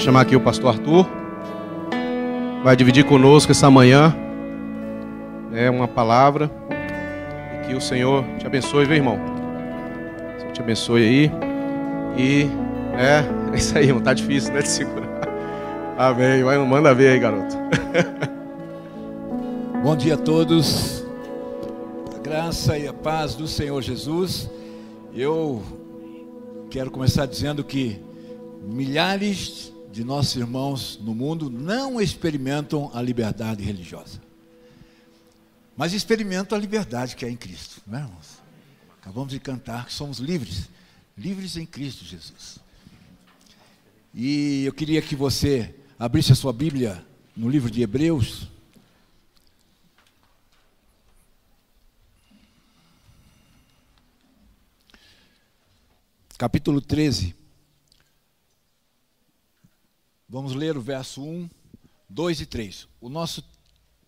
Vou chamar aqui o pastor Arthur. Vai dividir conosco essa manhã é uma palavra. E que o Senhor te abençoe, viu, irmão? O Senhor te abençoe aí. E é, é isso aí, irmão. Tá difícil, né, de segurar. Amém. Vai, manda ver aí, garoto. Bom dia a todos. A graça e a paz do Senhor Jesus. Eu quero começar dizendo que milhares de nossos irmãos no mundo não experimentam a liberdade religiosa. Mas experimentam a liberdade que é em Cristo, não é, irmãos? Acabamos de cantar que somos livres, livres em Cristo Jesus. E eu queria que você abrisse a sua Bíblia no livro de Hebreus. Capítulo 13. Vamos ler o verso 1, 2 e 3. O nosso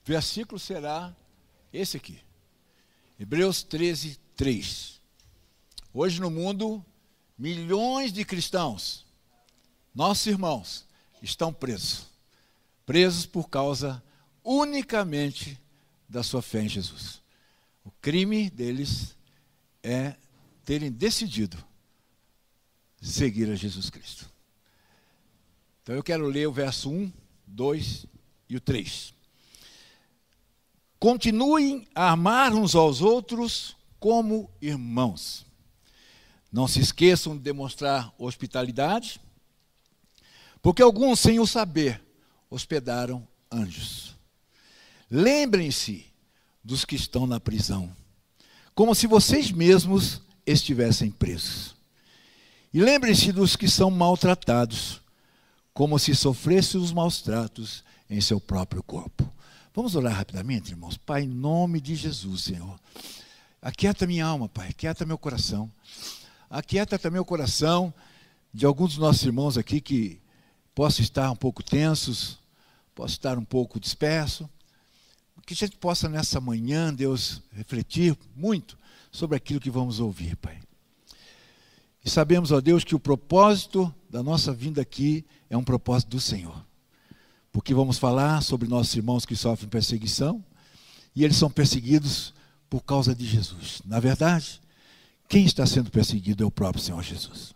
versículo será esse aqui. Hebreus 13, 3. Hoje no mundo, milhões de cristãos, nossos irmãos, estão presos. Presos por causa unicamente da sua fé em Jesus. O crime deles é terem decidido seguir a Jesus Cristo. Então eu quero ler o verso 1, 2 e o 3. Continuem a amar uns aos outros como irmãos. Não se esqueçam de demonstrar hospitalidade, porque alguns, sem o saber, hospedaram anjos. Lembrem-se dos que estão na prisão, como se vocês mesmos estivessem presos. E lembrem-se dos que são maltratados, como se sofresse os maus tratos em seu próprio corpo. Vamos orar rapidamente, irmãos. Pai, em nome de Jesus, Senhor. Aquieta minha alma, Pai. Aquieta meu coração. Aquieta também o coração de alguns dos nossos irmãos aqui que possam estar um pouco tensos, possam estar um pouco dispersos. Que a gente possa nessa manhã, Deus, refletir muito sobre aquilo que vamos ouvir, Pai. E sabemos, ó Deus, que o propósito da nossa vinda aqui é um propósito do Senhor. Porque vamos falar sobre nossos irmãos que sofrem perseguição, e eles são perseguidos por causa de Jesus. Na verdade, quem está sendo perseguido é o próprio Senhor Jesus.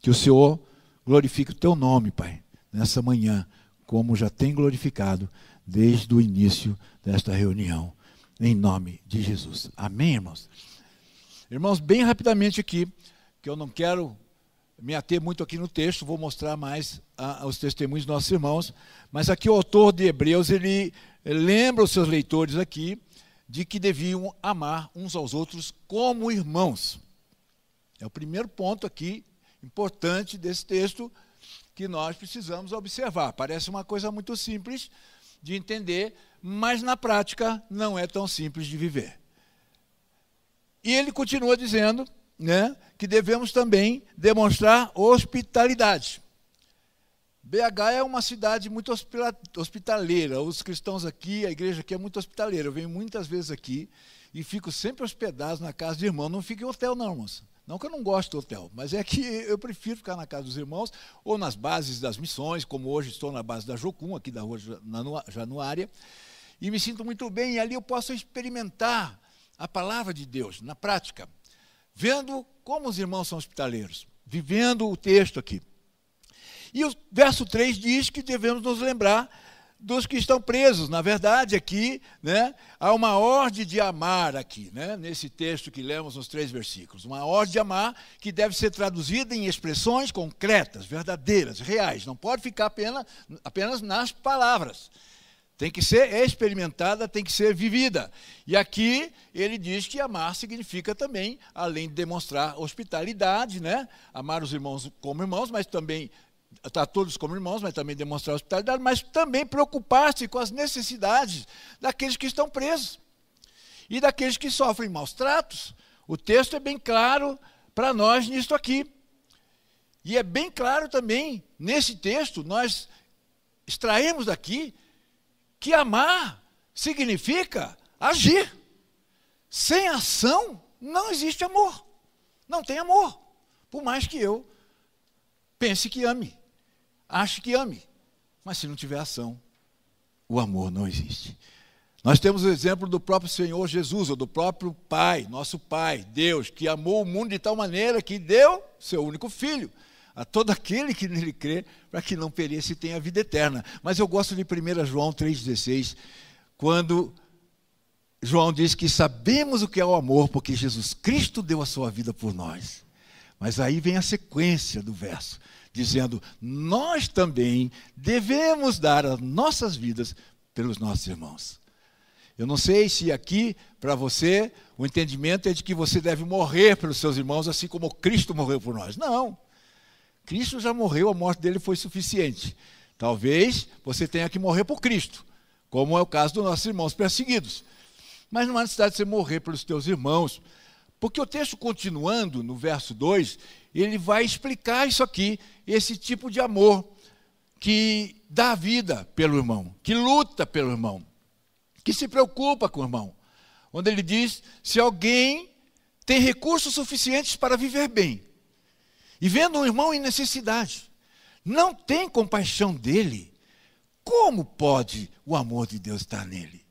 Que o Senhor glorifique o teu nome, Pai, nessa manhã, como já tem glorificado desde o início desta reunião, em nome de Jesus. Amém, irmãos? Irmãos, bem rapidamente aqui, que eu não quero me ater muito aqui no texto, vou mostrar mais ah, os testemunhos dos nossos irmãos, mas aqui o autor de Hebreus, ele lembra os seus leitores aqui de que deviam amar uns aos outros como irmãos. É o primeiro ponto aqui importante desse texto que nós precisamos observar. Parece uma coisa muito simples de entender, mas na prática não é tão simples de viver. E ele continua dizendo né, que devemos também demonstrar hospitalidade. BH é uma cidade muito hospitaleira. Os cristãos aqui, a igreja aqui é muito hospitaleira. Eu venho muitas vezes aqui e fico sempre hospedado na casa de irmão. Não fico em hotel, não, irmãos. Não que eu não gosto de hotel, mas é que eu prefiro ficar na casa dos irmãos ou nas bases das missões, como hoje estou na base da Jocum, aqui da rua Januária, e me sinto muito bem. E ali eu posso experimentar a palavra de Deus na prática vendo como os irmãos são hospitaleiros, vivendo o texto aqui. E o verso 3 diz que devemos nos lembrar dos que estão presos. Na verdade, aqui né, há uma ordem de amar aqui, né, nesse texto que lemos nos três versículos. Uma ordem de amar que deve ser traduzida em expressões concretas, verdadeiras, reais. Não pode ficar apenas, apenas nas palavras. Tem que ser experimentada, tem que ser vivida. E aqui ele diz que amar significa também, além de demonstrar hospitalidade, né? amar os irmãos como irmãos, mas também tratar todos como irmãos, mas também demonstrar hospitalidade, mas também preocupar-se com as necessidades daqueles que estão presos e daqueles que sofrem maus tratos. O texto é bem claro para nós nisto aqui. E é bem claro também nesse texto, nós extraímos daqui que amar significa agir. Sem ação não existe amor. Não tem amor. Por mais que eu pense que ame. ache que ame. Mas se não tiver ação, o amor não existe. Nós temos o exemplo do próprio Senhor Jesus, ou do próprio Pai, nosso Pai, Deus, que amou o mundo de tal maneira que deu seu único filho a todo aquele que nele crê, para que não pereça e tenha vida eterna. Mas eu gosto de 1 João 3,16, quando João diz que sabemos o que é o amor, porque Jesus Cristo deu a sua vida por nós. Mas aí vem a sequência do verso, dizendo: Nós também devemos dar as nossas vidas pelos nossos irmãos. Eu não sei se aqui, para você, o entendimento é de que você deve morrer pelos seus irmãos, assim como Cristo morreu por nós. Não. Cristo já morreu, a morte dele foi suficiente. Talvez você tenha que morrer por Cristo, como é o caso dos nossos irmãos perseguidos. Mas não há necessidade de você morrer pelos teus irmãos, porque o texto continuando, no verso 2, ele vai explicar isso aqui, esse tipo de amor que dá vida pelo irmão, que luta pelo irmão que se preocupa com o irmão. Onde ele diz: se alguém tem recursos suficientes para viver bem, e vendo um irmão em necessidade, não tem compaixão dele, como pode o amor de Deus estar nele?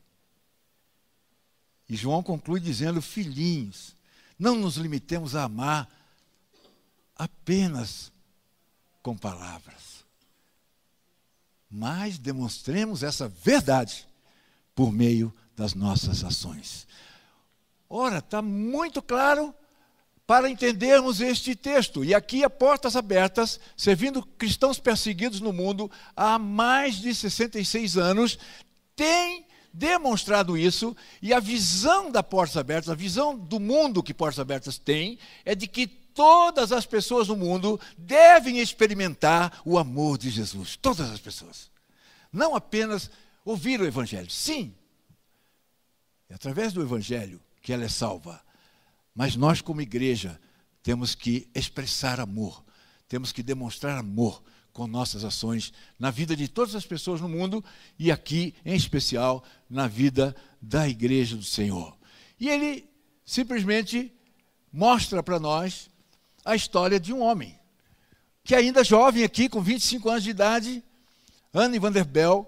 E João conclui dizendo: Filhinhos, não nos limitemos a amar apenas com palavras, mas demonstremos essa verdade por meio das nossas ações. Ora, está muito claro para entendermos este texto. E aqui a portas abertas, servindo cristãos perseguidos no mundo há mais de 66 anos, tem demonstrado isso, e a visão da Portas Abertas, a visão do mundo que Portas Abertas tem, é de que todas as pessoas no mundo devem experimentar o amor de Jesus. Todas as pessoas. Não apenas ouvir o Evangelho. Sim, é através do Evangelho que ela é salva. Mas nós, como igreja, temos que expressar amor, temos que demonstrar amor com nossas ações na vida de todas as pessoas no mundo e aqui, em especial, na vida da igreja do Senhor. E ele simplesmente mostra para nós a história de um homem que ainda jovem aqui, com 25 anos de idade, Anne Vanderbel,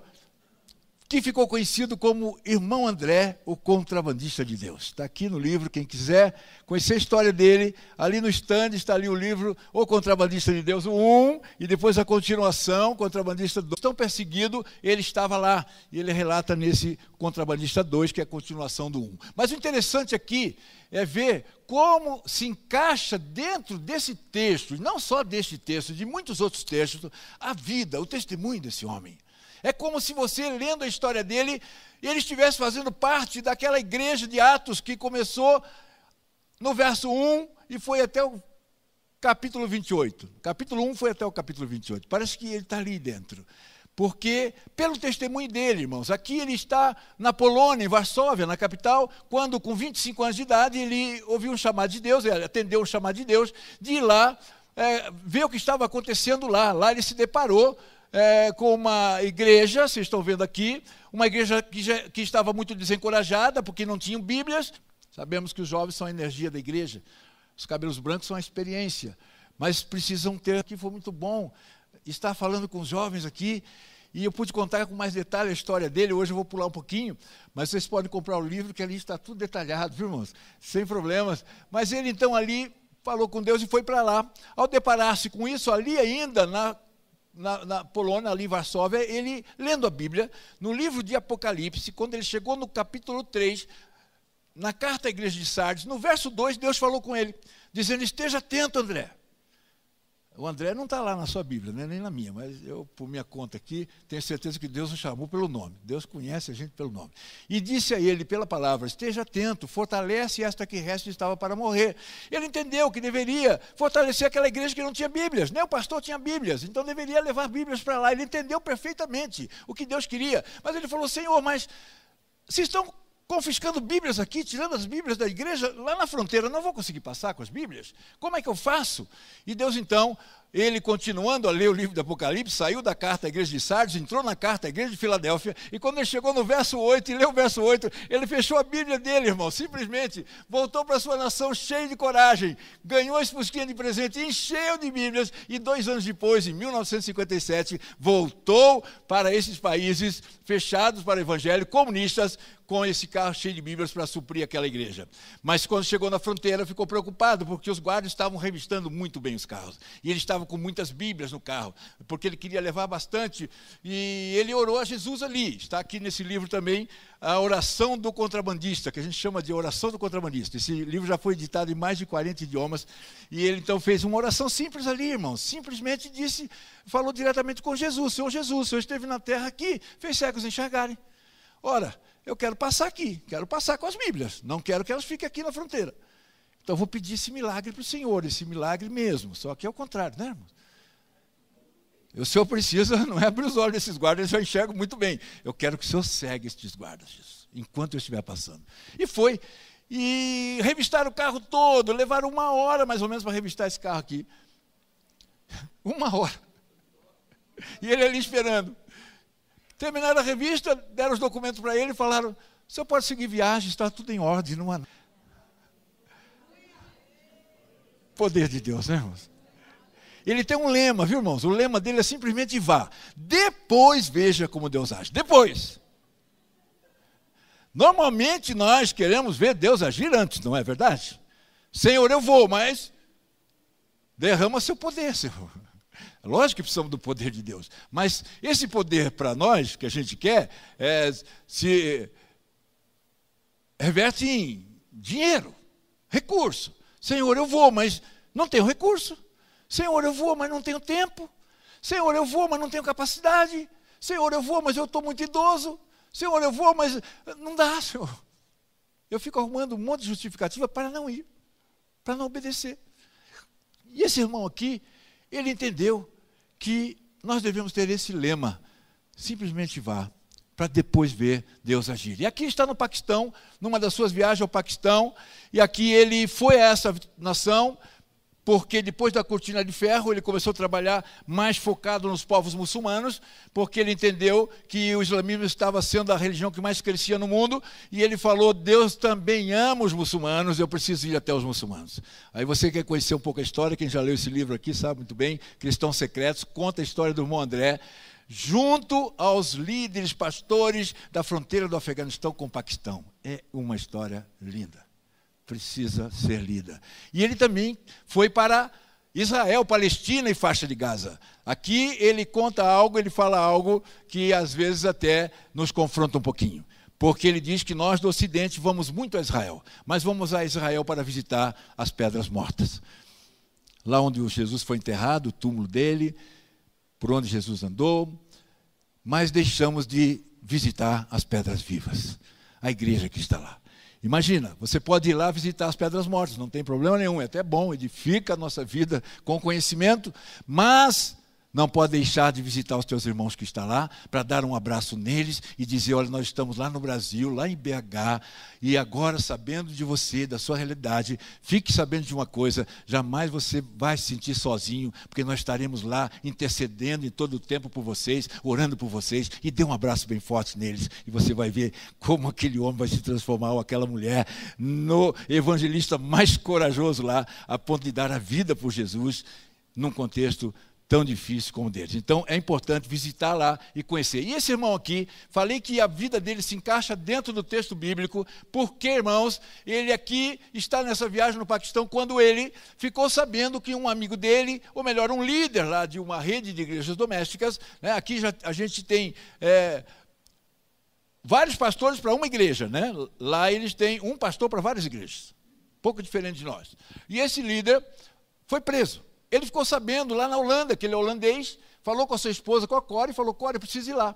que ficou conhecido como Irmão André, o contrabandista de Deus. Está aqui no livro, quem quiser conhecer a história dele, ali no stand está ali o livro O Contrabandista de Deus, o 1, e depois a continuação, Contrabandista 2. Tão perseguido, ele estava lá, e ele relata nesse Contrabandista 2, que é a continuação do 1. Mas o interessante aqui é ver como se encaixa dentro desse texto, não só deste texto, de muitos outros textos, a vida, o testemunho desse homem. É como se você, lendo a história dele, ele estivesse fazendo parte daquela igreja de Atos que começou no verso 1 e foi até o capítulo 28. Capítulo 1 foi até o capítulo 28. Parece que ele está ali dentro. Porque, pelo testemunho dele, irmãos, aqui ele está na Polônia, em Varsóvia, na capital, quando, com 25 anos de idade, ele ouviu um chamado de Deus, ele atendeu um chamado de Deus, de ir lá é, ver o que estava acontecendo lá. Lá ele se deparou é, com uma igreja, vocês estão vendo aqui, uma igreja que, já, que estava muito desencorajada, porque não tinham Bíblias. Sabemos que os jovens são a energia da igreja, os cabelos brancos são a experiência, mas precisam ter, aqui foi muito bom, estar falando com os jovens aqui, e eu pude contar com mais detalhe a história dele, hoje eu vou pular um pouquinho, mas vocês podem comprar o livro, que ali está tudo detalhado, viu, irmãos? Sem problemas. Mas ele então ali falou com Deus e foi para lá. Ao deparar-se com isso, ali ainda, na na, na, Polônia, ali em Varsóvia, ele, lendo a Bíblia, no livro de Apocalipse, quando ele chegou no capítulo 3, na carta à igreja de Sardes, no verso 2, Deus falou com ele, dizendo: Esteja atento, André. O André não está lá na sua Bíblia, né, nem na minha, mas eu, por minha conta aqui, tenho certeza que Deus o chamou pelo nome. Deus conhece a gente pelo nome. E disse a ele, pela palavra: Esteja atento, fortalece esta que resta estava para morrer. Ele entendeu que deveria fortalecer aquela igreja que não tinha Bíblias. Nem o pastor tinha Bíblias, então deveria levar Bíblias para lá. Ele entendeu perfeitamente o que Deus queria. Mas ele falou: Senhor, mas vocês estão confiscando Bíblias aqui, tirando as Bíblias da igreja, lá na fronteira, não vou conseguir passar com as Bíblias. Como é que eu faço? E Deus então ele continuando a ler o livro do Apocalipse, saiu da carta à igreja de Sardes, entrou na carta à igreja de Filadélfia, e quando ele chegou no verso 8 e leu o verso 8, ele fechou a Bíblia dele, irmão, simplesmente voltou para sua nação cheio de coragem, ganhou esse fusquinha de presente, encheu de Bíblias, e dois anos depois, em 1957, voltou para esses países fechados para o evangelho, comunistas, com esse carro cheio de Bíblias para suprir aquela igreja. Mas quando chegou na fronteira, ficou preocupado, porque os guardas estavam revistando muito bem os carros. E ele estava com muitas Bíblias no carro, porque ele queria levar bastante. E ele orou a Jesus ali. Está aqui nesse livro também a oração do contrabandista, que a gente chama de oração do contrabandista. Esse livro já foi editado em mais de 40 idiomas. E ele então fez uma oração simples ali, irmão. Simplesmente disse, falou diretamente com Jesus: Senhor Jesus, o Senhor esteve na terra aqui, fez cegos enxergarem. Ora, eu quero passar aqui, quero passar com as Bíblias, não quero que elas fiquem aqui na fronteira. Então eu vou pedir esse milagre para o Senhor, esse milagre mesmo. Só que é o contrário, né, irmão? O Senhor precisa, não é abrir os olhos desses guardas, eles já enxergam muito bem. Eu quero que o Senhor segue estes guardas, Jesus, enquanto eu estiver passando. E foi. E revistaram o carro todo, levaram uma hora mais ou menos para revistar esse carro aqui. Uma hora. E ele ali esperando. Terminaram a revista, deram os documentos para ele e falaram: o senhor pode seguir viagem, está tudo em ordem, não há. Poder de Deus, né, irmãos? Ele tem um lema, viu, irmãos? O lema dele é simplesmente vá. Depois veja como Deus age. Depois. Normalmente nós queremos ver Deus agir antes, não é verdade? Senhor, eu vou, mas derrama seu poder, Senhor. Lógico que precisamos do poder de Deus, mas esse poder para nós, que a gente quer, é, se reverte em dinheiro, recurso. Senhor, eu vou, mas não tenho recurso. Senhor, eu vou, mas não tenho tempo. Senhor, eu vou, mas não tenho capacidade. Senhor, eu vou, mas eu estou muito idoso. Senhor, eu vou, mas não dá, Senhor. Eu fico arrumando um monte de justificativa para não ir, para não obedecer. E esse irmão aqui, ele entendeu que nós devemos ter esse lema: simplesmente vá, para depois ver Deus agir. E aqui está no Paquistão, numa das suas viagens ao Paquistão, e aqui ele foi a essa nação, porque depois da cortina de ferro ele começou a trabalhar mais focado nos povos muçulmanos, porque ele entendeu que o islamismo estava sendo a religião que mais crescia no mundo, e ele falou: Deus também ama os muçulmanos, eu preciso ir até os muçulmanos. Aí você quer conhecer um pouco a história, quem já leu esse livro aqui sabe muito bem, Cristãos Secretos, conta a história do irmão André, junto aos líderes pastores da fronteira do Afeganistão com o Paquistão. É uma história linda precisa ser lida. E ele também foi para Israel, Palestina e faixa de Gaza. Aqui ele conta algo, ele fala algo que às vezes até nos confronta um pouquinho. Porque ele diz que nós do Ocidente vamos muito a Israel, mas vamos a Israel para visitar as pedras mortas. Lá onde Jesus foi enterrado, o túmulo dele, por onde Jesus andou, mas deixamos de visitar as pedras vivas, a igreja que está lá. Imagina, você pode ir lá visitar as pedras mortas, não tem problema nenhum, é até bom, edifica a nossa vida com conhecimento, mas não pode deixar de visitar os teus irmãos que estão lá, para dar um abraço neles e dizer: olha, nós estamos lá no Brasil, lá em BH, e agora, sabendo de você, da sua realidade, fique sabendo de uma coisa: jamais você vai se sentir sozinho, porque nós estaremos lá intercedendo em todo o tempo por vocês, orando por vocês, e dê um abraço bem forte neles, e você vai ver como aquele homem vai se transformar, ou aquela mulher, no evangelista mais corajoso lá, a ponto de dar a vida por Jesus, num contexto tão difícil como o deles. Então é importante visitar lá e conhecer. E esse irmão aqui, falei que a vida dele se encaixa dentro do texto bíblico, porque, irmãos, ele aqui está nessa viagem no Paquistão quando ele ficou sabendo que um amigo dele, ou melhor, um líder lá de uma rede de igrejas domésticas, né, aqui já, a gente tem. É, vários pastores para uma igreja, né? Lá eles têm um pastor para várias igrejas. Pouco diferente de nós. E esse líder foi preso. Ele ficou sabendo lá na Holanda, que ele é holandês, falou com a sua esposa, com a Core, e falou: Core, preciso ir lá.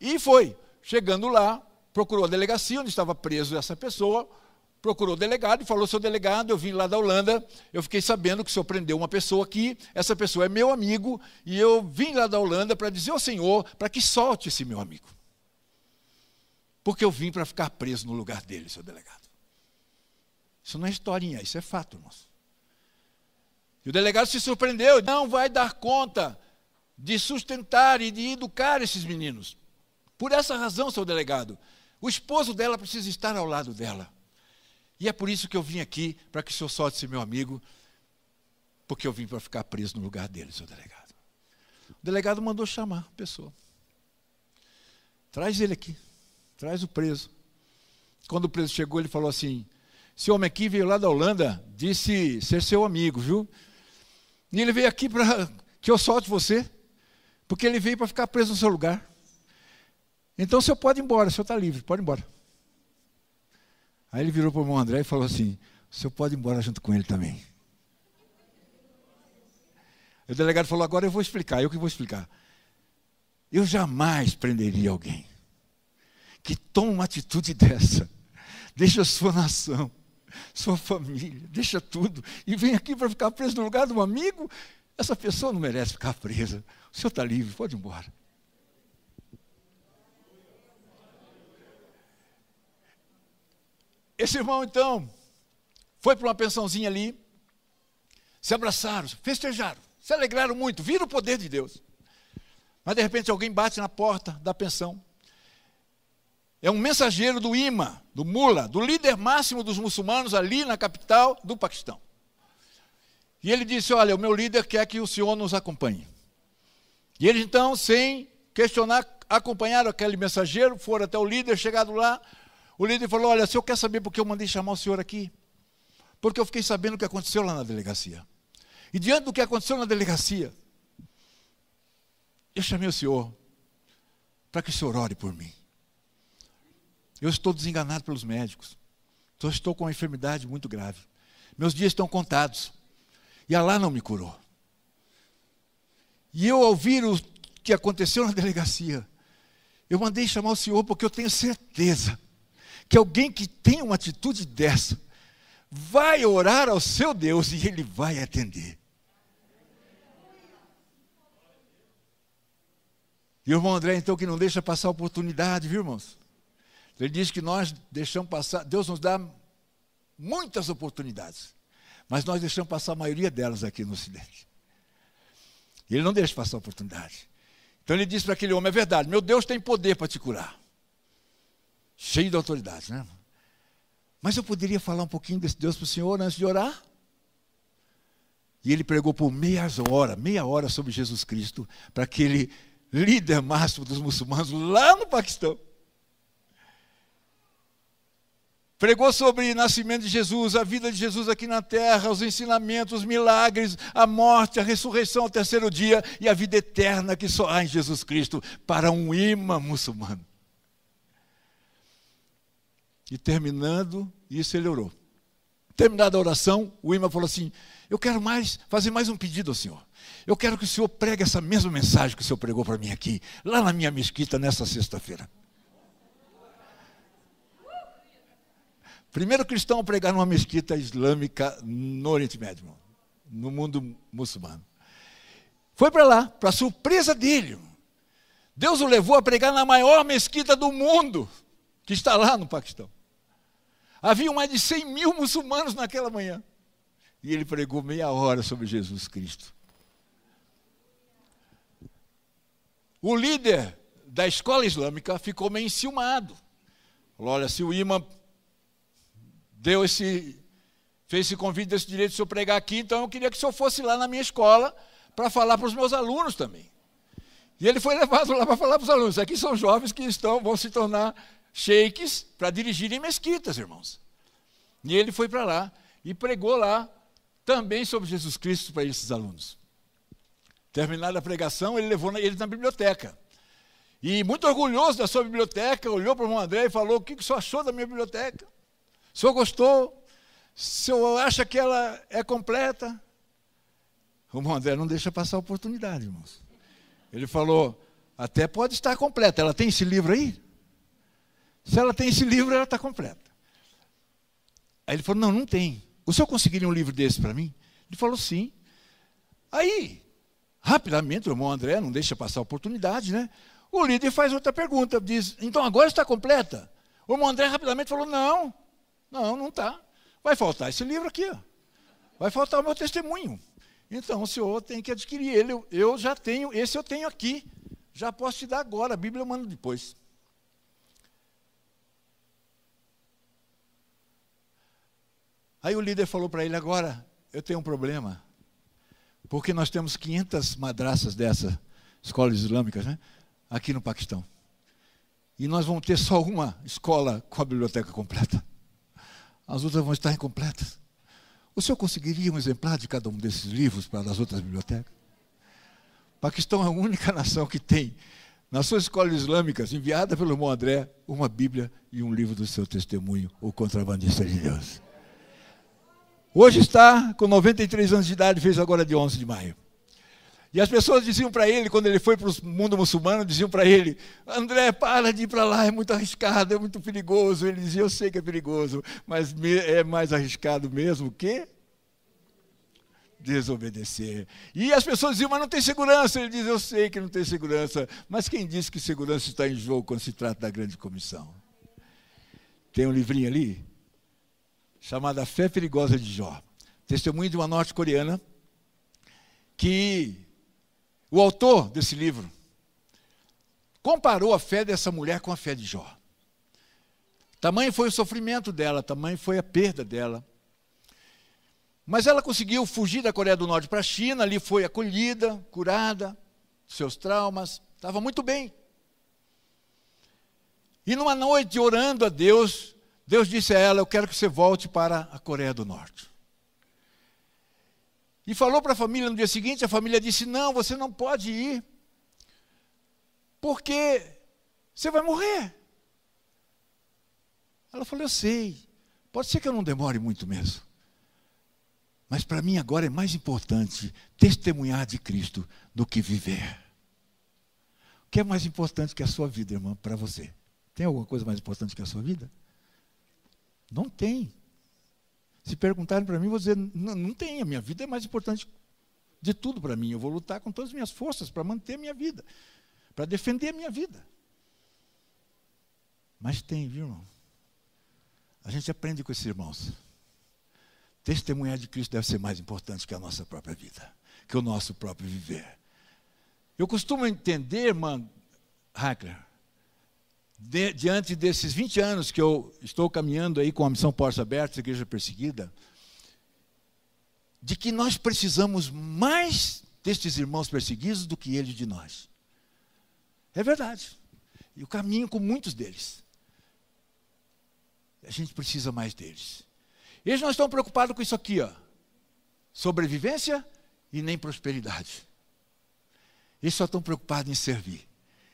E foi. Chegando lá, procurou a delegacia onde estava preso essa pessoa, procurou o delegado e falou: Seu delegado, eu vim lá da Holanda, eu fiquei sabendo que o senhor prendeu uma pessoa aqui, essa pessoa é meu amigo, e eu vim lá da Holanda para dizer ao senhor para que solte esse meu amigo. Porque eu vim para ficar preso no lugar dele, seu delegado. Isso não é historinha, isso é fato, irmãos. E o delegado se surpreendeu, não vai dar conta de sustentar e de educar esses meninos. Por essa razão, seu delegado, o esposo dela precisa estar ao lado dela. E é por isso que eu vim aqui, para que o senhor solte ser meu amigo, porque eu vim para ficar preso no lugar dele, seu delegado. O delegado mandou chamar a pessoa. Traz ele aqui, traz o preso. Quando o preso chegou, ele falou assim: Esse homem aqui veio lá da Holanda, disse ser seu amigo, viu? E ele veio aqui para que eu solte você, porque ele veio para ficar preso no seu lugar. Então o senhor pode ir embora, o senhor está livre, pode ir embora. Aí ele virou para o irmão André e falou assim: o senhor pode ir embora junto com ele também. O delegado falou: agora eu vou explicar, eu que vou explicar. Eu jamais prenderia alguém que toma uma atitude dessa, deixa a sua nação, sua família, deixa tudo e vem aqui para ficar preso no lugar de um amigo. Essa pessoa não merece ficar presa. O senhor está livre, pode ir embora. Esse irmão, então, foi para uma pensãozinha ali, se abraçaram, festejaram, se alegraram muito, viram o poder de Deus. Mas de repente alguém bate na porta da pensão. É um mensageiro do IMA, do Mula, do líder máximo dos muçulmanos ali na capital do Paquistão. E ele disse: Olha, o meu líder quer que o senhor nos acompanhe. E eles então, sem questionar, acompanharam aquele mensageiro, foram até o líder, chegado lá. O líder falou: Olha, o senhor quer saber por que eu mandei chamar o senhor aqui? Porque eu fiquei sabendo o que aconteceu lá na delegacia. E diante do que aconteceu na delegacia, eu chamei o senhor para que o senhor ore por mim. Eu estou desenganado pelos médicos. Então, estou com uma enfermidade muito grave. Meus dias estão contados. E Allah não me curou. E eu, ao ouvir o que aconteceu na delegacia, eu mandei chamar o senhor porque eu tenho certeza que alguém que tem uma atitude dessa vai orar ao seu Deus e ele vai atender. E o irmão André, então, que não deixa passar a oportunidade, viu, irmãos? Ele diz que nós deixamos passar, Deus nos dá muitas oportunidades, mas nós deixamos passar a maioria delas aqui no Ocidente. Ele não deixa passar a oportunidade. Então ele diz para aquele homem: é verdade, meu Deus tem poder para te curar. Cheio de autoridade, né? Mas eu poderia falar um pouquinho desse Deus para o Senhor antes de orar? E ele pregou por meia hora, meia hora sobre Jesus Cristo, para aquele líder máximo dos muçulmanos lá no Paquistão. Pregou sobre o nascimento de Jesus, a vida de Jesus aqui na terra, os ensinamentos, os milagres, a morte, a ressurreição ao terceiro dia e a vida eterna que só há em Jesus Cristo para um imã muçulmano. E terminando, isso ele orou. Terminada a oração, o imã falou assim: Eu quero mais, fazer mais um pedido ao Senhor. Eu quero que o Senhor pregue essa mesma mensagem que o Senhor pregou para mim aqui, lá na minha mesquita, nessa sexta-feira. Primeiro cristão a pregar numa mesquita islâmica no Oriente Médio, no mundo muçulmano. Foi para lá, para surpresa dele. Deus o levou a pregar na maior mesquita do mundo, que está lá no Paquistão. Havia mais de 100 mil muçulmanos naquela manhã. E ele pregou meia hora sobre Jesus Cristo. O líder da escola islâmica ficou meio enciumado. Falou: olha, se o imã deu esse, fez esse convite desse direito de eu pregar aqui, então eu queria que o senhor fosse lá na minha escola para falar para os meus alunos também. E ele foi levado lá para falar para os alunos. Aqui são jovens que estão, vão se tornar sheiks para dirigirem mesquitas, irmãos. E ele foi para lá e pregou lá também sobre Jesus Cristo para esses alunos. Terminada a pregação, ele levou eles na biblioteca. E muito orgulhoso da sua biblioteca, olhou para o irmão André e falou: O que o senhor achou da minha biblioteca? O senhor gostou? O senhor acha que ela é completa? O irmão André não deixa passar a oportunidade, irmãos. Ele falou: Até pode estar completa. Ela tem esse livro aí? Se ela tem esse livro, ela está completa. Aí ele falou: Não, não tem. O senhor conseguiria um livro desse para mim? Ele falou: Sim. Aí, Rapidamente, o irmão André não deixa passar a oportunidade, né? O líder faz outra pergunta, diz: então agora está completa? O irmão André rapidamente falou: não, não, não está. Vai faltar esse livro aqui, ó. vai faltar o meu testemunho. Então o senhor tem que adquirir ele. Eu, eu já tenho, esse eu tenho aqui. Já posso te dar agora, a Bíblia eu mando depois. Aí o líder falou para ele: agora eu tenho um problema, porque nós temos 500 madraças dessas escolas islâmicas, né? Aqui no Paquistão. E nós vamos ter só uma escola com a biblioteca completa. As outras vão estar incompletas. O senhor conseguiria um exemplar de cada um desses livros para as outras bibliotecas? Paquistão é a única nação que tem, nas suas escolas islâmicas, enviada pelo irmão André, uma Bíblia e um livro do seu testemunho, O Contrabandista de Deus. Hoje está com 93 anos de idade, fez agora de 11 de maio. E as pessoas diziam para ele, quando ele foi para o mundo muçulmano, diziam para ele: André, para de ir para lá, é muito arriscado, é muito perigoso. Ele dizia: Eu sei que é perigoso, mas é mais arriscado mesmo que desobedecer. E as pessoas diziam: Mas não tem segurança. Ele diz: Eu sei que não tem segurança, mas quem disse que segurança está em jogo quando se trata da grande comissão? Tem um livrinho ali, chamado A Fé Perigosa de Jó. Testemunho de uma norte-coreana que o autor desse livro comparou a fé dessa mulher com a fé de Jó. Tamanho foi o sofrimento dela, tamanho foi a perda dela. Mas ela conseguiu fugir da Coreia do Norte para a China, ali foi acolhida, curada, seus traumas, estava muito bem. E numa noite, orando a Deus, Deus disse a ela: Eu quero que você volte para a Coreia do Norte. E falou para a família no dia seguinte, a família disse: Não, você não pode ir, porque você vai morrer. Ela falou: Eu sei, pode ser que eu não demore muito mesmo. Mas para mim agora é mais importante testemunhar de Cristo do que viver. O que é mais importante que a sua vida, irmã, para você? Tem alguma coisa mais importante que a sua vida? Não tem. Se perguntarem para mim, vou dizer: não, não tem, a minha vida é mais importante de tudo para mim. Eu vou lutar com todas as minhas forças para manter a minha vida, para defender a minha vida. Mas tem, viu, irmão? A gente aprende com esses irmãos. Testemunhar de Cristo deve ser mais importante que a nossa própria vida, que o nosso próprio viver. Eu costumo entender, irmã Hackler, de, diante desses 20 anos que eu estou caminhando aí com a missão Portas Abertas, Igreja Perseguida, de que nós precisamos mais destes irmãos perseguidos do que eles de nós. É verdade. E eu caminho com muitos deles. A gente precisa mais deles. Eles não estão preocupados com isso aqui, ó. Sobrevivência e nem prosperidade. Eles só estão preocupados em servir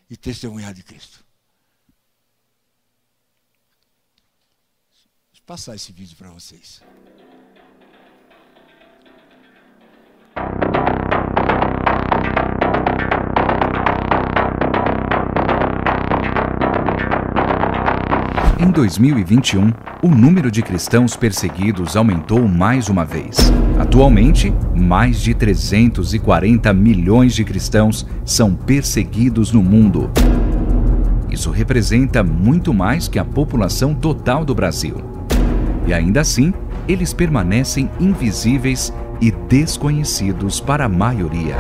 e testemunhar de Cristo. Passar esse vídeo para vocês. Em 2021, o número de cristãos perseguidos aumentou mais uma vez. Atualmente, mais de 340 milhões de cristãos são perseguidos no mundo. Isso representa muito mais que a população total do Brasil. E ainda assim, eles permanecem invisíveis e desconhecidos para a maioria.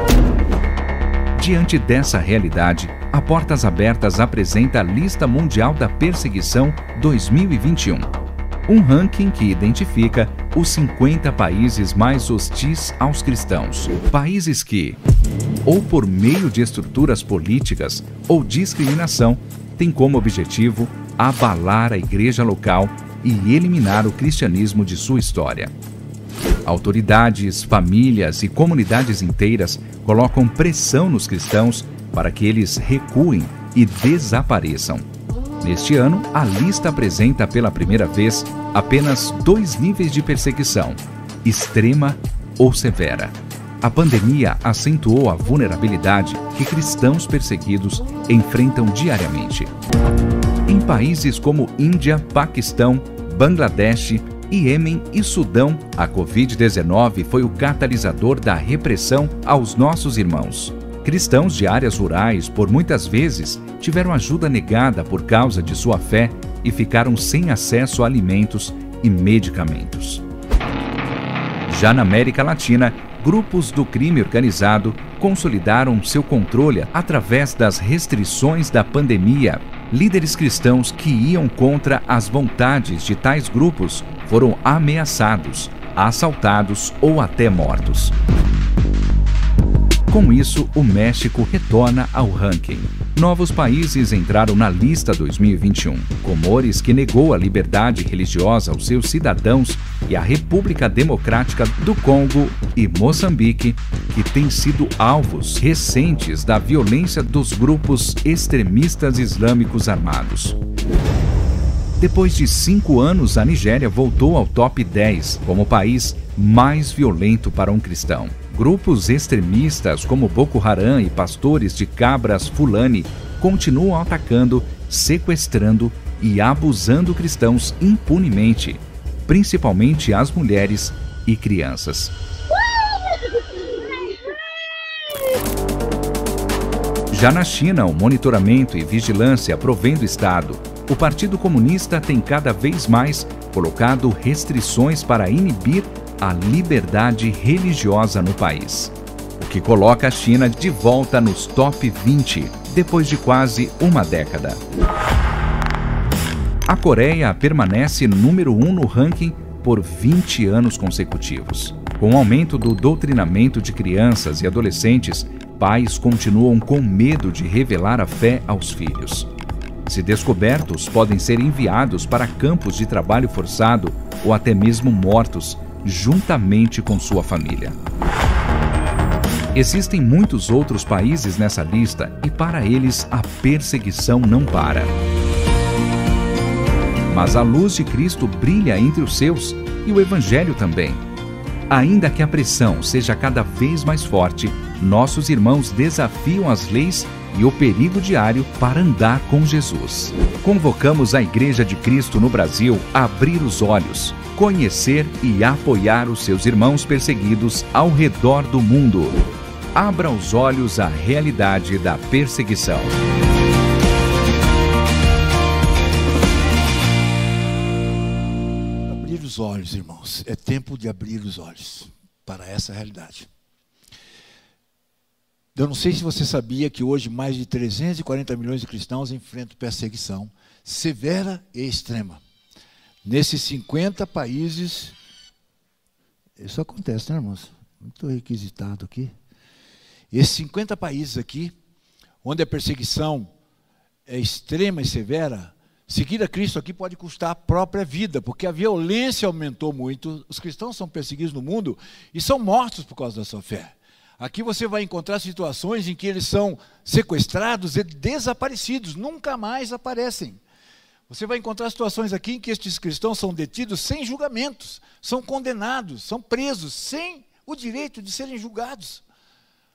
Diante dessa realidade, a Portas Abertas apresenta a Lista Mundial da Perseguição 2021, um ranking que identifica os 50 países mais hostis aos cristãos. Países que, ou por meio de estruturas políticas ou discriminação, têm como objetivo abalar a igreja local e eliminar o cristianismo de sua história. Autoridades, famílias e comunidades inteiras colocam pressão nos cristãos para que eles recuem e desapareçam. Neste ano, a lista apresenta pela primeira vez apenas dois níveis de perseguição: extrema ou severa. A pandemia acentuou a vulnerabilidade que cristãos perseguidos enfrentam diariamente. Em países como Índia, Paquistão, Bangladesh, Iêmen e Sudão, a Covid-19 foi o catalisador da repressão aos nossos irmãos. Cristãos de áreas rurais, por muitas vezes, tiveram ajuda negada por causa de sua fé e ficaram sem acesso a alimentos e medicamentos. Já na América Latina, grupos do crime organizado consolidaram seu controle através das restrições da pandemia. Líderes cristãos que iam contra as vontades de tais grupos foram ameaçados, assaltados ou até mortos. Com isso, o México retorna ao ranking. Novos países entraram na lista 2021. Comores, que negou a liberdade religiosa aos seus cidadãos, e a República Democrática do Congo e Moçambique, que têm sido alvos recentes da violência dos grupos extremistas islâmicos armados. Depois de cinco anos, a Nigéria voltou ao top 10 como o país mais violento para um cristão. Grupos extremistas como Boko Haram e pastores de cabras Fulani continuam atacando, sequestrando e abusando cristãos impunemente, principalmente as mulheres e crianças. Já na China, o monitoramento e vigilância provém do Estado. O Partido Comunista tem cada vez mais colocado restrições para inibir a liberdade religiosa no país, o que coloca a China de volta nos top 20 depois de quase uma década. A Coreia permanece número 1 um no ranking por 20 anos consecutivos. Com o aumento do doutrinamento de crianças e adolescentes, pais continuam com medo de revelar a fé aos filhos. Se descobertos, podem ser enviados para campos de trabalho forçado ou até mesmo mortos juntamente com sua família. Existem muitos outros países nessa lista e para eles a perseguição não para. Mas a luz de Cristo brilha entre os seus e o Evangelho também. Ainda que a pressão seja cada vez mais forte, nossos irmãos desafiam as leis e o perigo diário para andar com Jesus. Convocamos a Igreja de Cristo no Brasil a abrir os olhos conhecer e apoiar os seus irmãos perseguidos ao redor do mundo. Abra os olhos à realidade da perseguição. Abrir os olhos, irmãos. É tempo de abrir os olhos para essa realidade. Eu não sei se você sabia que hoje mais de 340 milhões de cristãos enfrentam perseguição severa e extrema. Nesses 50 países, isso acontece, né, irmãos? Muito requisitado aqui. Esses 50 países aqui, onde a perseguição é extrema e severa, seguir a Cristo aqui pode custar a própria vida, porque a violência aumentou muito. Os cristãos são perseguidos no mundo e são mortos por causa da sua fé. Aqui você vai encontrar situações em que eles são sequestrados e desaparecidos, nunca mais aparecem. Você vai encontrar situações aqui em que estes cristãos são detidos sem julgamentos, são condenados, são presos sem o direito de serem julgados.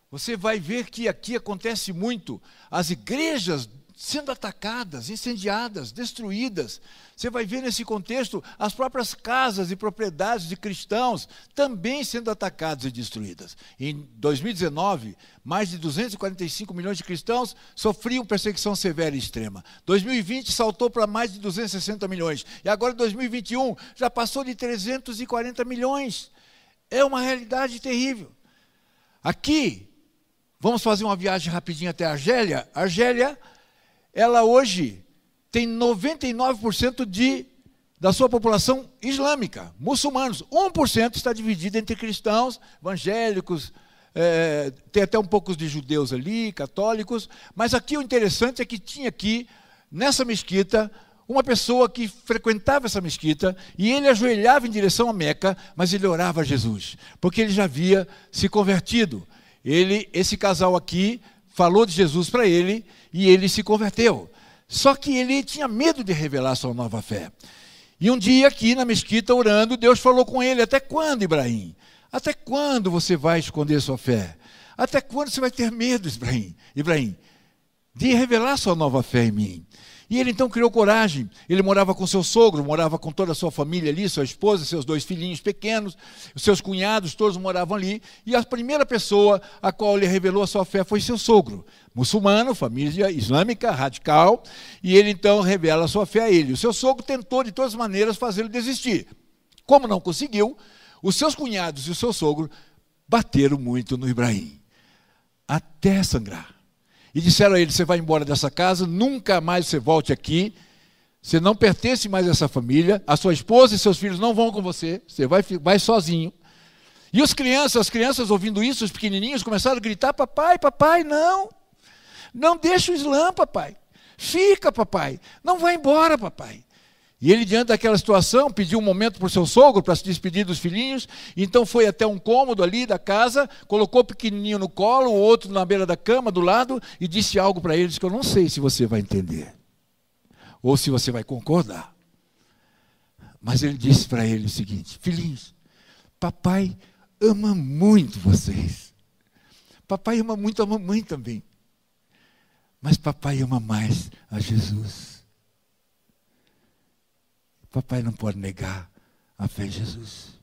Você vai ver que aqui acontece muito as igrejas sendo atacadas, incendiadas, destruídas. Você vai ver nesse contexto as próprias casas e propriedades de cristãos também sendo atacadas e destruídas. Em 2019, mais de 245 milhões de cristãos sofriam perseguição severa e extrema. 2020 saltou para mais de 260 milhões. E agora 2021 já passou de 340 milhões. É uma realidade terrível. Aqui, vamos fazer uma viagem rapidinho até Argélia. Argélia ela hoje tem 99% de, da sua população islâmica, muçulmanos. 1% está dividido entre cristãos, evangélicos, é, tem até um pouco de judeus ali, católicos. Mas aqui o interessante é que tinha aqui, nessa mesquita, uma pessoa que frequentava essa mesquita e ele ajoelhava em direção a Meca, mas ele orava a Jesus, porque ele já havia se convertido. Ele, esse casal aqui, falou de Jesus para ele e ele se converteu. Só que ele tinha medo de revelar sua nova fé. E um dia, aqui na mesquita, orando, Deus falou com ele: Até quando, Ibrahim? Até quando você vai esconder sua fé? Até quando você vai ter medo, Ibrahim? Ibrahim, de revelar sua nova fé em mim? E ele então criou coragem. Ele morava com seu sogro, morava com toda a sua família ali, sua esposa, seus dois filhinhos pequenos, os seus cunhados, todos moravam ali. E a primeira pessoa a qual ele revelou a sua fé foi seu sogro, muçulmano, família islâmica, radical. E ele então revela a sua fé a ele. O seu sogro tentou de todas as maneiras fazê-lo desistir. Como não conseguiu, os seus cunhados e o seu sogro bateram muito no Ibrahim, até sangrar. E disseram a ele: Você vai embora dessa casa, nunca mais você volte aqui. Você não pertence mais a essa família. A sua esposa e seus filhos não vão com você. Você vai, vai sozinho. E os crianças, as crianças ouvindo isso, os pequenininhos começaram a gritar: Papai, papai, não. Não deixa o Islã, papai. Fica, papai. Não vai embora, papai. E ele, diante daquela situação, pediu um momento para o seu sogro para se despedir dos filhinhos. Então foi até um cômodo ali da casa, colocou o pequenininho no colo, o outro na beira da cama, do lado, e disse algo para eles que eu não sei se você vai entender, ou se você vai concordar. Mas ele disse para ele o seguinte: Filhinhos, papai ama muito vocês. Papai ama muito a mamãe também. Mas papai ama mais a Jesus. Papai não pode negar a fé em Jesus.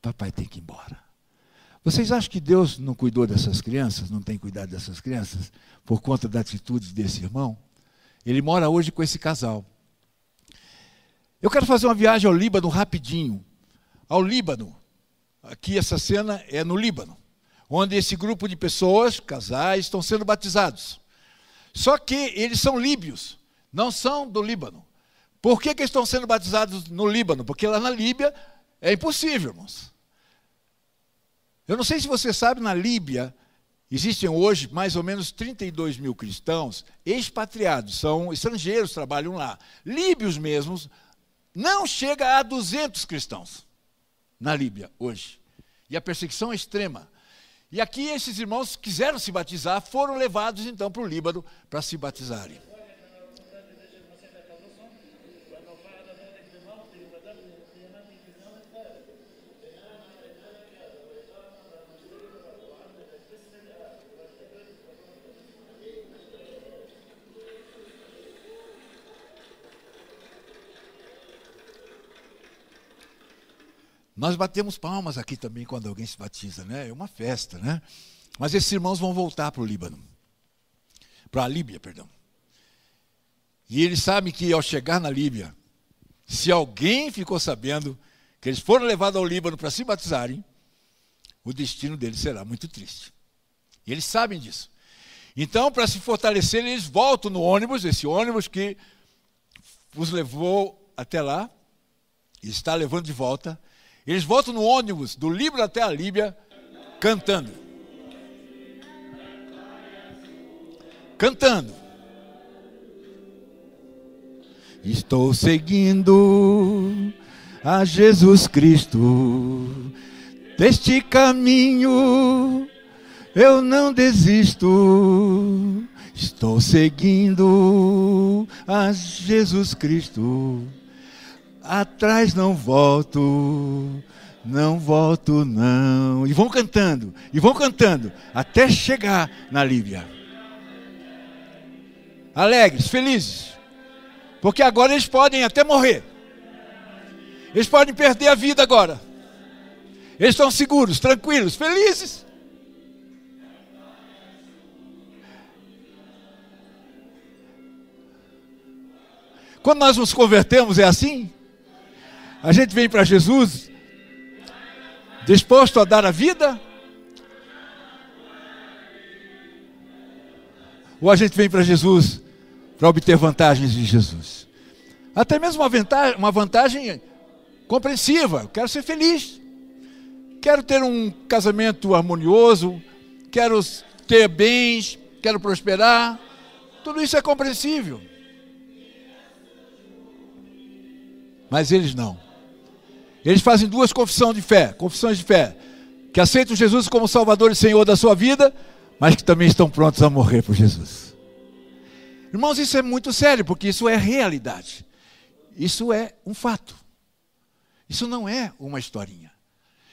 Papai tem que ir embora. Vocês acham que Deus não cuidou dessas crianças, não tem cuidado dessas crianças, por conta da atitude desse irmão? Ele mora hoje com esse casal. Eu quero fazer uma viagem ao Líbano rapidinho. Ao Líbano. Aqui essa cena é no Líbano, onde esse grupo de pessoas, casais, estão sendo batizados. Só que eles são líbios, não são do Líbano. Por que, que estão sendo batizados no Líbano? Porque lá na Líbia é impossível, irmãos. Eu não sei se você sabe, na Líbia existem hoje mais ou menos 32 mil cristãos expatriados, são estrangeiros, trabalham lá. Líbios mesmos, não chega a 200 cristãos na Líbia hoje. E a perseguição é extrema. E aqui esses irmãos quiseram se batizar, foram levados então para o Líbano para se batizarem. Nós batemos palmas aqui também quando alguém se batiza, né? É uma festa, né? Mas esses irmãos vão voltar para o Líbano. Para a Líbia, perdão. E eles sabem que ao chegar na Líbia, se alguém ficou sabendo que eles foram levados ao Líbano para se batizarem, o destino deles será muito triste. E eles sabem disso. Então, para se fortalecer, eles voltam no ônibus, esse ônibus que os levou até lá, e está levando de volta, eles voltam no ônibus do Líbano até a Líbia cantando. Cantando. Estou seguindo a Jesus Cristo. Deste caminho eu não desisto. Estou seguindo a Jesus Cristo atrás não volto, não volto não. E vão cantando, e vão cantando, até chegar na Líbia. Alegres, felizes, porque agora eles podem até morrer, eles podem perder a vida agora, eles estão seguros, tranquilos, felizes. Quando nós nos convertemos, é assim? A gente vem para Jesus disposto a dar a vida? Ou a gente vem para Jesus para obter vantagens de Jesus? Até mesmo uma vantagem, uma vantagem compreensiva. quero ser feliz. Quero ter um casamento harmonioso. Quero ter bens. Quero prosperar. Tudo isso é compreensível. Mas eles não. Eles fazem duas confissões de fé, confissões de fé, que aceitam Jesus como Salvador e Senhor da sua vida, mas que também estão prontos a morrer por Jesus. Irmãos, isso é muito sério, porque isso é realidade. Isso é um fato. Isso não é uma historinha.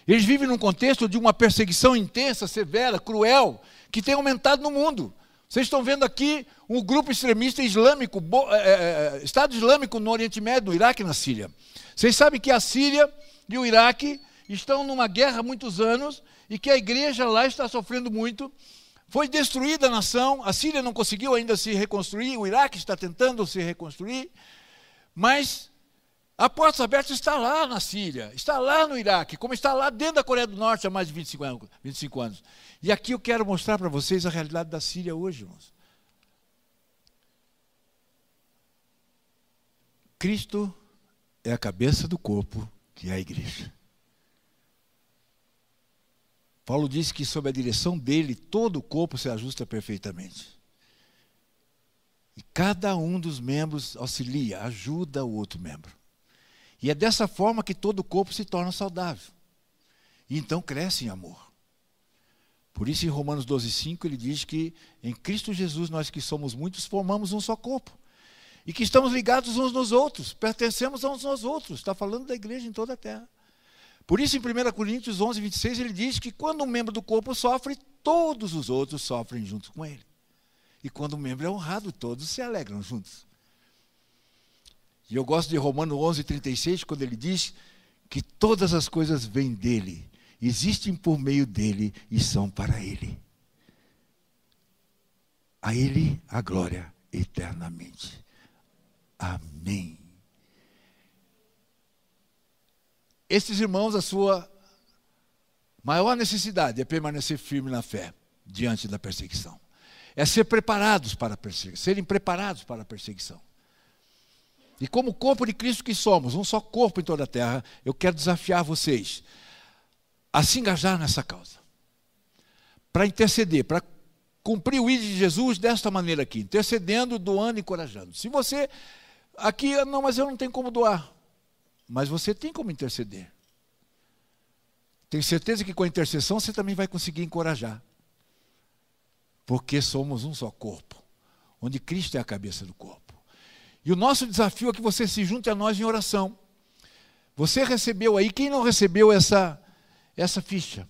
Eles vivem num contexto de uma perseguição intensa, severa, cruel, que tem aumentado no mundo. Vocês estão vendo aqui um grupo extremista islâmico, é, é, Estado Islâmico no Oriente Médio, no Iraque e na Síria. Vocês sabem que a Síria e o Iraque estão numa guerra há muitos anos e que a igreja lá está sofrendo muito. Foi destruída a nação, a Síria não conseguiu ainda se reconstruir, o Iraque está tentando se reconstruir, mas A Portas Abertas está lá na Síria, está lá no Iraque, como está lá dentro da Coreia do Norte há mais de 25 anos. 25 anos. E aqui eu quero mostrar para vocês a realidade da Síria hoje, irmãos. Cristo é a cabeça do corpo, que é a igreja. Paulo disse que sob a direção dele todo o corpo se ajusta perfeitamente. E cada um dos membros auxilia, ajuda o outro membro. E é dessa forma que todo o corpo se torna saudável. E então cresce em amor. Por isso, em Romanos 12,5, ele diz que em Cristo Jesus, nós que somos muitos, formamos um só corpo. E que estamos ligados uns nos outros, pertencemos uns aos outros. Está falando da igreja em toda a terra. Por isso, em 1 Coríntios 11, 26, ele diz que quando um membro do corpo sofre, todos os outros sofrem junto com ele. E quando um membro é honrado, todos se alegram juntos. E eu gosto de Romano 11, 36, quando ele diz que todas as coisas vêm dele, existem por meio dele e são para ele. A ele a glória eternamente. Amém. Estes irmãos, a sua maior necessidade é permanecer firme na fé diante da perseguição. É ser preparados para a perseguição, serem preparados para a perseguição. E como corpo de Cristo que somos, um só corpo em toda a terra, eu quero desafiar vocês a se engajar nessa causa. Para interceder, para cumprir o ídolo de Jesus desta maneira aqui, intercedendo, doando e encorajando. Se você aqui, não, mas eu não tenho como doar. Mas você tem como interceder. Tenho certeza que com a intercessão você também vai conseguir encorajar. Porque somos um só corpo, onde Cristo é a cabeça do corpo. E o nosso desafio é que você se junte a nós em oração. Você recebeu aí, quem não recebeu essa, essa ficha?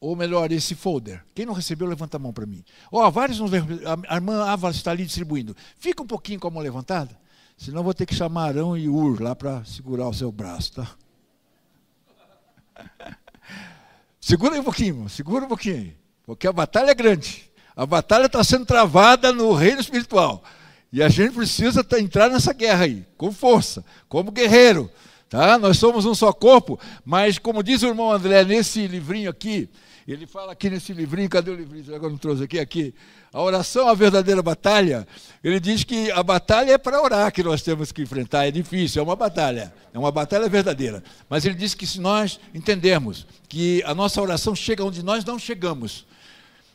Ou melhor, esse folder. Quem não recebeu, levanta a mão para mim. Ó, oh, vários não A irmã Ava está ali distribuindo. Fica um pouquinho com a mão levantada, senão vou ter que chamar Arão e Ur lá para segurar o seu braço, tá? Segura aí um pouquinho, segura um pouquinho. Porque a batalha é grande. A batalha está sendo travada no reino espiritual. E a gente precisa entrar nessa guerra aí, com força, como guerreiro. Tá? Nós somos um só corpo, mas como diz o irmão André nesse livrinho aqui, ele fala aqui nesse livrinho, cadê o livrinho? Agora não trouxe aqui, aqui. A oração é a verdadeira batalha. Ele diz que a batalha é para orar que nós temos que enfrentar. É difícil, é uma batalha. É uma batalha verdadeira. Mas ele diz que se nós entendermos que a nossa oração chega onde nós não chegamos,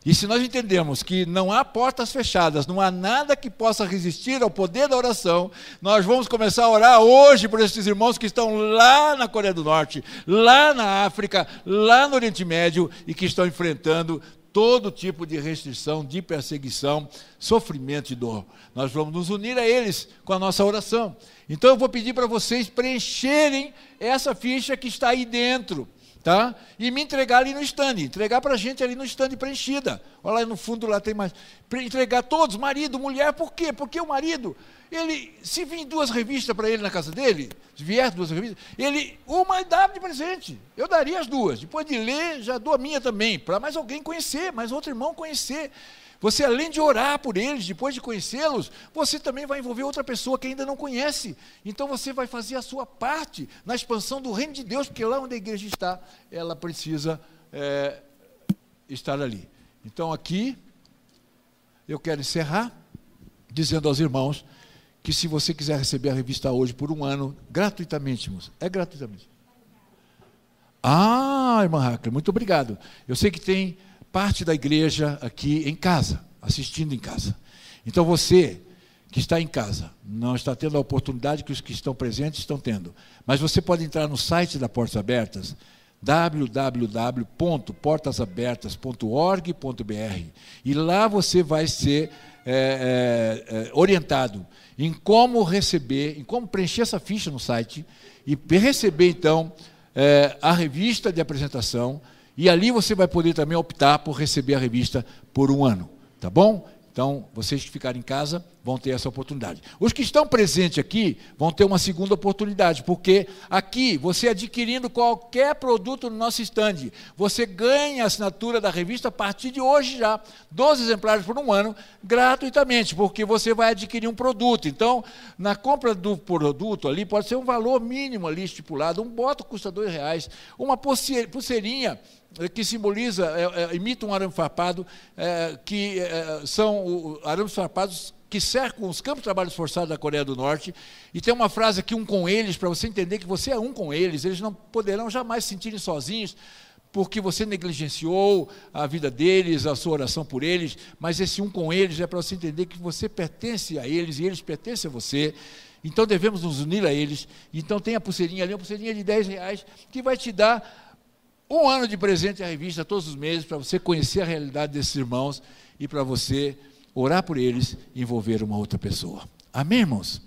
e se nós entendermos que não há portas fechadas, não há nada que possa resistir ao poder da oração, nós vamos começar a orar hoje por esses irmãos que estão lá na Coreia do Norte, lá na África, lá no Oriente Médio e que estão enfrentando todo tipo de restrição, de perseguição, sofrimento e dor. Nós vamos nos unir a eles com a nossa oração. Então eu vou pedir para vocês preencherem essa ficha que está aí dentro tá? E me entregar ali no stand, entregar para a gente ali no stand preenchida. Olha lá no fundo lá tem mais. Entregar todos, marido, mulher, por quê? Porque o marido, ele, se vir duas revistas para ele na casa dele, se vier duas revistas, ele, uma dá de presente. Eu daria as duas. Depois de ler, já dou a minha também, para mais alguém conhecer, mais outro irmão conhecer. Você, além de orar por eles, depois de conhecê-los, você também vai envolver outra pessoa que ainda não conhece. Então você vai fazer a sua parte na expansão do reino de Deus, porque lá onde a igreja está, ela precisa é, estar ali. Então aqui, eu quero encerrar dizendo aos irmãos que se você quiser receber a revista hoje por um ano, gratuitamente, moça, é gratuitamente. Ah, irmã Hacker, muito obrigado. Eu sei que tem parte da igreja aqui em casa, assistindo em casa. Então você que está em casa, não está tendo a oportunidade que os que estão presentes estão tendo. Mas você pode entrar no site da Portas Abertas, www.portasabertas.org.br e lá você vai ser é, é, orientado em como receber, em como preencher essa ficha no site e receber então é, a revista de apresentação e ali você vai poder também optar por receber a revista por um ano, tá bom? Então, vocês que ficarem em casa, vão ter essa oportunidade. Os que estão presentes aqui vão ter uma segunda oportunidade, porque aqui, você adquirindo qualquer produto no nosso estande, você ganha a assinatura da revista a partir de hoje já, 12 exemplares por um ano, gratuitamente, porque você vai adquirir um produto. Então, na compra do produto ali, pode ser um valor mínimo ali estipulado, um boto custa dois reais, uma pulseirinha que simboliza, é, é, imita um arame farpado, é, que são o, arames farpados que cercam os campos de trabalho forçados da Coreia do Norte. E tem uma frase aqui, um com eles, para você entender que você é um com eles. Eles não poderão jamais se sentirem sozinhos, porque você negligenciou a vida deles, a sua oração por eles. Mas esse um com eles é para você entender que você pertence a eles e eles pertencem a você. Então devemos nos unir a eles. Então tem a pulseirinha ali, uma pulseirinha de 10 reais, que vai te dar um ano de presente à revista todos os meses, para você conhecer a realidade desses irmãos e para você orar por eles e envolver uma outra pessoa. Amém, irmãos?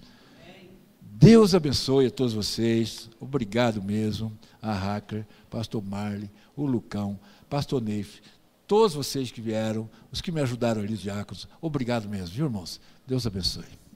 Deus abençoe a todos vocês. Obrigado mesmo. A Hacker, Pastor Marley, o Lucão, Pastor Neif, todos vocês que vieram, os que me ajudaram ali, os diáconos. Obrigado mesmo, viu, irmãos? Deus abençoe.